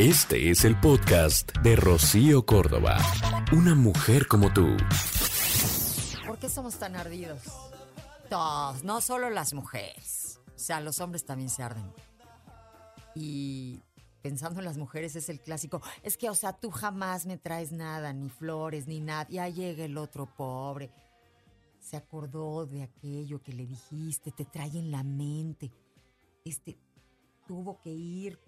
Este es el podcast de Rocío Córdoba. Una mujer como tú. ¿Por qué somos tan ardidos? Todos, no solo las mujeres. O sea, los hombres también se arden. Y pensando en las mujeres es el clásico, es que, o sea, tú jamás me traes nada, ni flores, ni nada. Ya llega el otro pobre. Se acordó de aquello que le dijiste, te trae en la mente. Este tuvo que ir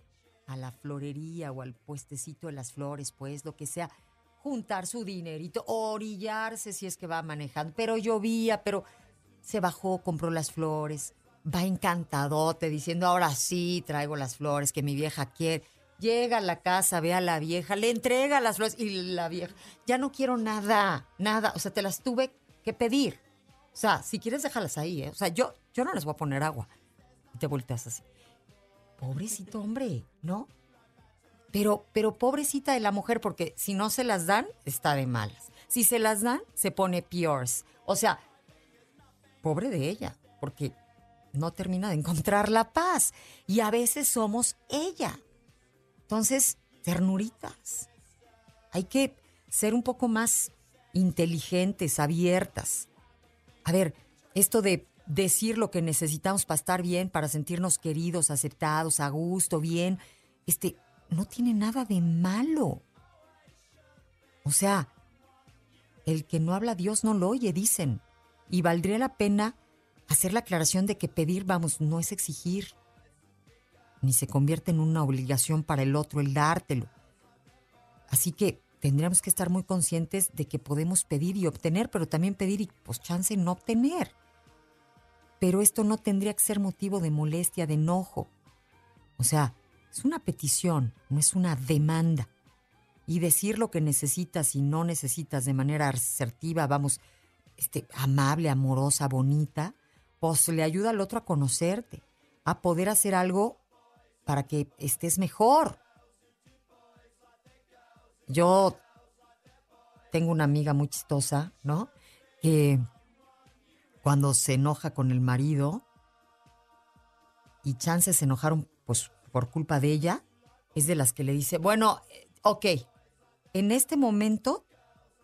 a la florería o al puestecito de las flores, pues, lo que sea, juntar su dinerito, orillarse si es que va manejando. Pero llovía, pero se bajó, compró las flores, va encantadote diciendo, ahora sí traigo las flores que mi vieja quiere. Llega a la casa, ve a la vieja, le entrega las flores y la vieja, ya no quiero nada, nada, o sea, te las tuve que pedir. O sea, si quieres déjalas ahí, ¿eh? O sea, yo, yo no les voy a poner agua. Y te volteas así. Pobrecito hombre, ¿no? Pero, pero pobrecita de la mujer, porque si no se las dan, está de malas. Si se las dan, se pone peores. O sea, pobre de ella, porque no termina de encontrar la paz. Y a veces somos ella. Entonces, ternuritas. Hay que ser un poco más inteligentes, abiertas. A ver, esto de decir lo que necesitamos para estar bien, para sentirnos queridos, aceptados, a gusto, bien, este, no tiene nada de malo. O sea, el que no habla Dios no lo oye, dicen. Y valdría la pena hacer la aclaración de que pedir, vamos, no es exigir, ni se convierte en una obligación para el otro el dártelo. Así que tendríamos que estar muy conscientes de que podemos pedir y obtener, pero también pedir y pues chance no obtener. Pero esto no tendría que ser motivo de molestia, de enojo. O sea, es una petición, no es una demanda. Y decir lo que necesitas y no necesitas de manera asertiva, vamos, este, amable, amorosa, bonita, pues le ayuda al otro a conocerte, a poder hacer algo para que estés mejor. Yo tengo una amiga muy chistosa, ¿no? Que cuando se enoja con el marido y chances se enojaron pues por culpa de ella, es de las que le dice, bueno, eh, ok, en este momento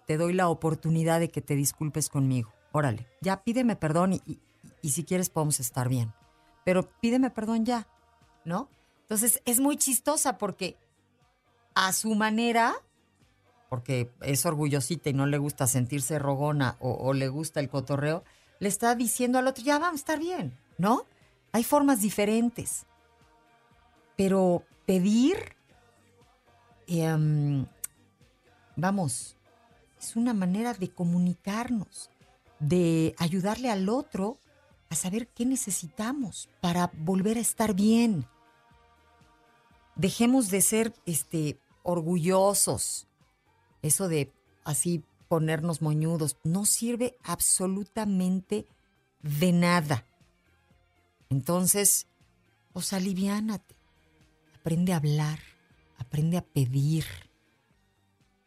te doy la oportunidad de que te disculpes conmigo. Órale, ya pídeme perdón y, si quieres podemos estar bien. Pero pídeme perdón ya, ¿no? Entonces es muy chistosa porque a su manera, porque es orgullosita y no le gusta sentirse rogona o, le gusta el cotorreo, le está diciendo al otro, ya vamos a estar bien, ¿no? Hay formas diferentes. Pero pedir, eh, vamos, es una manera de comunicarnos, de ayudarle al otro a saber qué necesitamos para volver a estar bien. Dejemos de ser este orgullosos. Eso de así ponernos moñudos no sirve absolutamente de nada. Entonces, pues aliviánate. Aprende a hablar, aprende a pedir.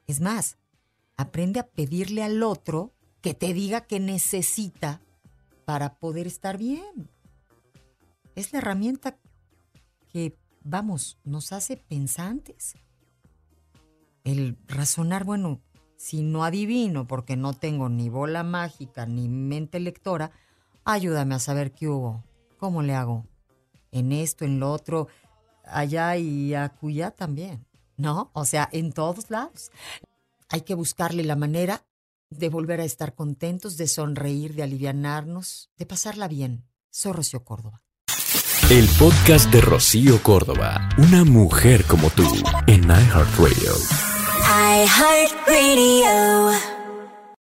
Es más, aprende a pedirle al otro que te diga que necesita para poder estar bien. Es la herramienta que, vamos, nos hace pensantes. El razonar, bueno, si no adivino porque no tengo ni bola mágica ni mente lectora, ayúdame a saber qué hubo, cómo le hago, en esto, en lo otro, allá y acullá también, ¿no? O sea, en todos lados. Hay que buscarle la manera de volver a estar contentos, de sonreír, de alivianarnos, de pasarla bien. Soy Rocío Córdoba. El podcast de Rocío Córdoba, una mujer como tú, en iHeartRadio. iHeartRadio.